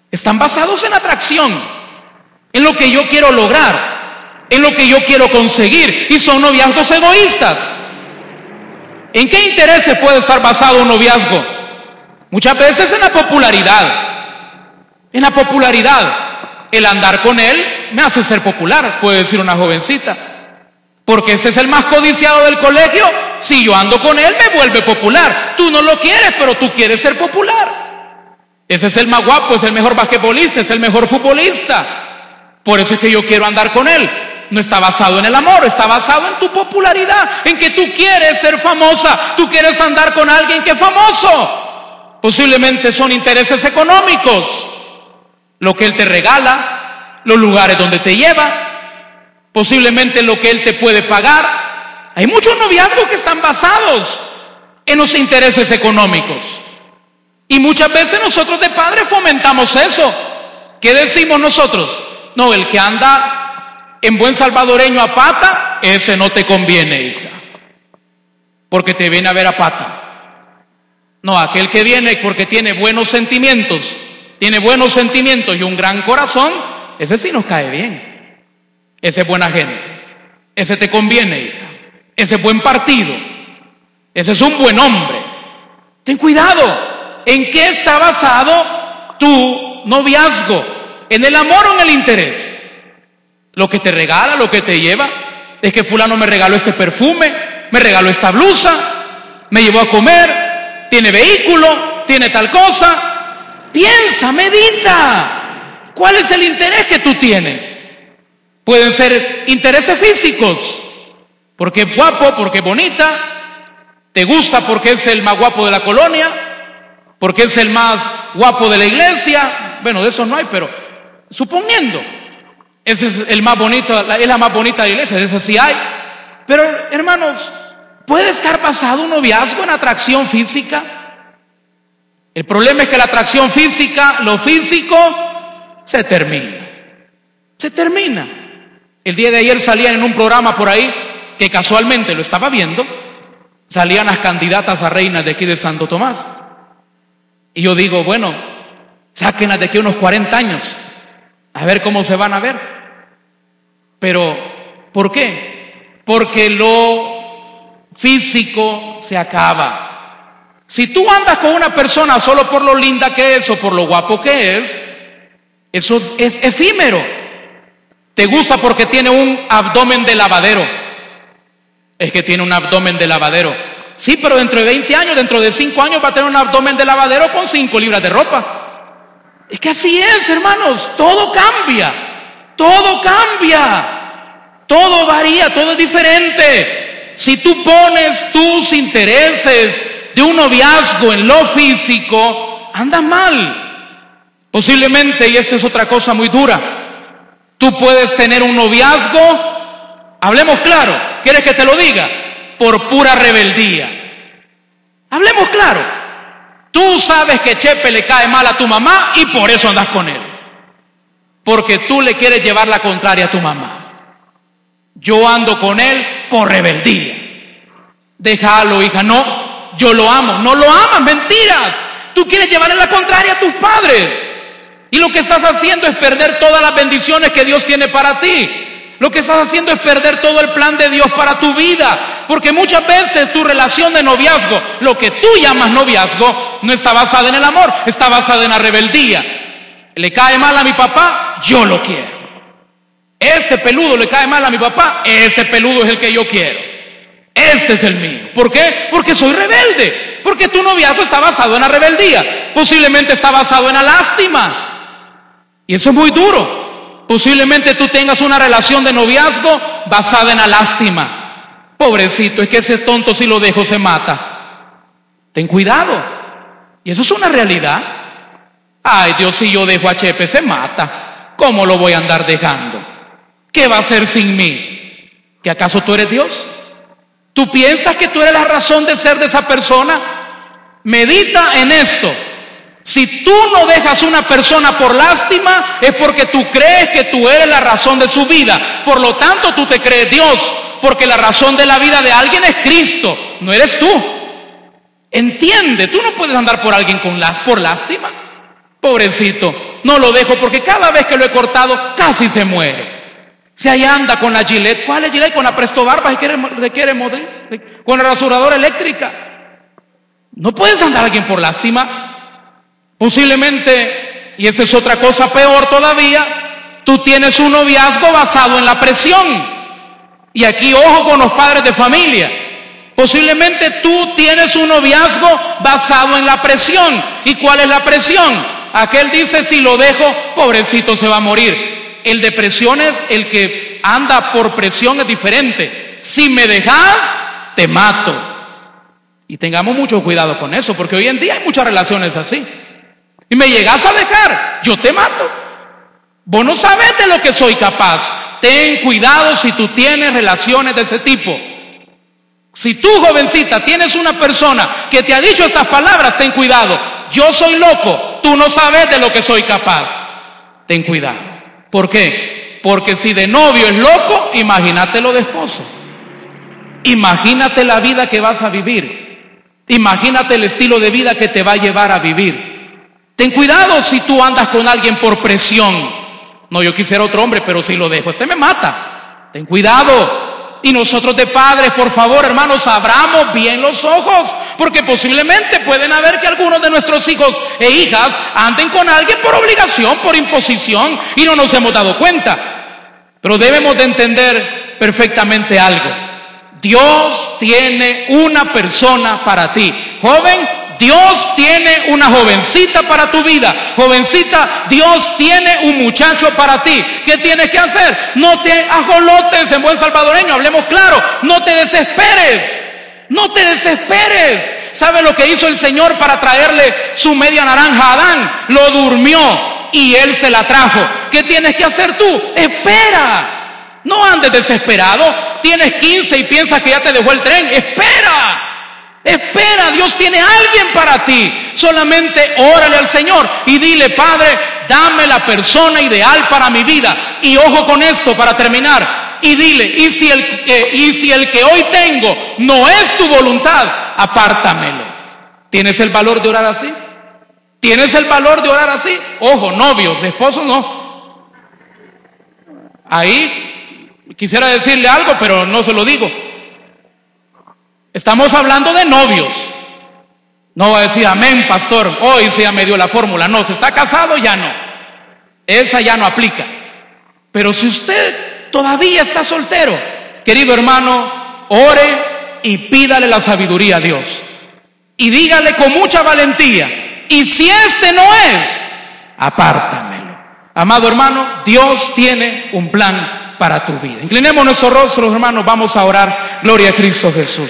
Están basados en atracción, en lo que yo quiero lograr, en lo que yo quiero conseguir. Y son noviazgos egoístas. ¿En qué intereses puede estar basado un noviazgo? Muchas veces en la popularidad, en la popularidad. El andar con él me hace ser popular, puede decir una jovencita. Porque ese es el más codiciado del colegio. Si yo ando con él, me vuelve popular. Tú no lo quieres, pero tú quieres ser popular. Ese es el más guapo, es el mejor basquetbolista, es el mejor futbolista. Por eso es que yo quiero andar con él. No está basado en el amor, está basado en tu popularidad, en que tú quieres ser famosa, tú quieres andar con alguien que es famoso. Posiblemente son intereses económicos lo que Él te regala, los lugares donde te lleva, posiblemente lo que Él te puede pagar. Hay muchos noviazgos que están basados en los intereses económicos. Y muchas veces nosotros de padres fomentamos eso. ¿Qué decimos nosotros? No, el que anda en buen salvadoreño a pata, ese no te conviene, hija. Porque te viene a ver a pata. No, aquel que viene porque tiene buenos sentimientos, tiene buenos sentimientos y un gran corazón, ese sí nos cae bien. Ese es buena gente. Ese te conviene, hija. Ese es buen partido. Ese es un buen hombre. Ten cuidado. ¿En qué está basado tu noviazgo? ¿En el amor o en el interés? Lo que te regala, lo que te lleva. Es que fulano me regaló este perfume, me regaló esta blusa, me llevó a comer, tiene vehículo, tiene tal cosa, Piensa, medita. ¿Cuál es el interés que tú tienes? Pueden ser intereses físicos, porque es guapo, porque es bonita, te gusta porque es el más guapo de la colonia, porque es el más guapo de la iglesia. Bueno, de eso no hay, pero suponiendo, ese es el más bonito, es la más bonita de la iglesia, de eso sí hay. Pero hermanos, ¿puede estar basado un noviazgo en atracción física? El problema es que la atracción física, lo físico, se termina. Se termina. El día de ayer salían en un programa por ahí que casualmente lo estaba viendo, salían las candidatas a reinas de aquí de Santo Tomás. Y yo digo, bueno, sáquenlas de aquí unos 40 años, a ver cómo se van a ver. Pero, ¿por qué? Porque lo físico se acaba. Si tú andas con una persona solo por lo linda que es o por lo guapo que es, eso es efímero. Te gusta porque tiene un abdomen de lavadero. Es que tiene un abdomen de lavadero. Sí, pero dentro de 20 años, dentro de 5 años va a tener un abdomen de lavadero con 5 libras de ropa. Es que así es, hermanos. Todo cambia. Todo cambia. Todo varía, todo es diferente. Si tú pones tus intereses de un noviazgo en lo físico, andas mal. Posiblemente, y esta es otra cosa muy dura, tú puedes tener un noviazgo, hablemos claro, ¿quieres que te lo diga? Por pura rebeldía. Hablemos claro. Tú sabes que Chepe le cae mal a tu mamá y por eso andas con él. Porque tú le quieres llevar la contraria a tu mamá. Yo ando con él por rebeldía. Déjalo, hija. No, yo lo amo. No lo amas, mentiras. Tú quieres llevarle la contraria a tus padres. Y lo que estás haciendo es perder todas las bendiciones que Dios tiene para ti. Lo que estás haciendo es perder todo el plan de Dios para tu vida. Porque muchas veces tu relación de noviazgo, lo que tú llamas noviazgo, no está basada en el amor, está basada en la rebeldía. Le cae mal a mi papá, yo lo quiero. Este peludo le cae mal a mi papá, ese peludo es el que yo quiero. Este es el mío. ¿Por qué? Porque soy rebelde. Porque tu noviazgo está basado en la rebeldía. Posiblemente está basado en la lástima. Y eso es muy duro. Posiblemente tú tengas una relación de noviazgo basada en la lástima. Pobrecito, es que ese tonto si lo dejo se mata. Ten cuidado. Y eso es una realidad. Ay Dios, si yo dejo a Chepe se mata. ¿Cómo lo voy a andar dejando? ¿Qué va a hacer sin mí? ¿Que acaso tú eres Dios? ¿Tú piensas que tú eres la razón de ser de esa persona? Medita en esto. Si tú no dejas una persona por lástima, es porque tú crees que tú eres la razón de su vida. Por lo tanto, tú te crees Dios, porque la razón de la vida de alguien es Cristo, no eres tú. Entiende, tú no puedes andar por alguien con por lástima. Pobrecito, no lo dejo porque cada vez que lo he cortado casi se muere. Si ahí anda con la Gillette, ¿cuál es Gillette? Con la Presto Barba, se quiere, se quiere con la rasuradora eléctrica. No puedes andar a alguien por lástima. Posiblemente, y esa es otra cosa peor todavía, tú tienes un noviazgo basado en la presión. Y aquí ojo con los padres de familia. Posiblemente tú tienes un noviazgo basado en la presión. ¿Y cuál es la presión? Aquel dice, si lo dejo, pobrecito se va a morir. El de presiones, el que anda por presión es diferente. Si me dejas, te mato. Y tengamos mucho cuidado con eso, porque hoy en día hay muchas relaciones así. Y me llegas a dejar, yo te mato. Vos no sabes de lo que soy capaz. Ten cuidado si tú tienes relaciones de ese tipo. Si tú, jovencita, tienes una persona que te ha dicho estas palabras, ten cuidado. Yo soy loco, tú no sabes de lo que soy capaz. Ten cuidado. ¿Por qué? Porque si de novio es loco, imagínatelo de esposo. Imagínate la vida que vas a vivir. Imagínate el estilo de vida que te va a llevar a vivir. Ten cuidado si tú andas con alguien por presión. No, yo quisiera otro hombre, pero si lo dejo, este me mata. Ten cuidado. Y nosotros de padres, por favor, hermanos, abramos bien los ojos, porque posiblemente pueden haber que algunos de nuestros hijos e hijas anden con alguien por obligación, por imposición, y no nos hemos dado cuenta. Pero debemos de entender perfectamente algo. Dios tiene una persona para ti. Joven, Dios tiene una jovencita para tu vida. Jovencita, Dios tiene un muchacho para ti. ¿Qué tienes que hacer? No te ajolotes en buen salvadoreño, hablemos claro. No te desesperes. No te desesperes. ¿Sabe lo que hizo el Señor para traerle su media naranja a Adán? Lo durmió y él se la trajo. ¿Qué tienes que hacer tú? Espera. No andes desesperado. Tienes 15 y piensas que ya te dejó el tren. Espera. Espera, Dios tiene alguien para ti. Solamente órale al Señor y dile, Padre, dame la persona ideal para mi vida. Y ojo con esto para terminar. Y dile, y si el, y si el que hoy tengo no es tu voluntad, apártamelo. ¿Tienes el valor de orar así? ¿Tienes el valor de orar así? Ojo, novios, esposos no. Ahí quisiera decirle algo, pero no se lo digo. Estamos hablando de novios. No va a decir, amén, pastor, hoy se ya me dio la fórmula. No, si está casado ya no. Esa ya no aplica. Pero si usted todavía está soltero, querido hermano, ore y pídale la sabiduría a Dios. Y dígale con mucha valentía, y si este no es, apártamelo. Amado hermano, Dios tiene un plan para tu vida. Inclinemos nuestros rostros, hermanos, vamos a orar. Gloria a Cristo Jesús.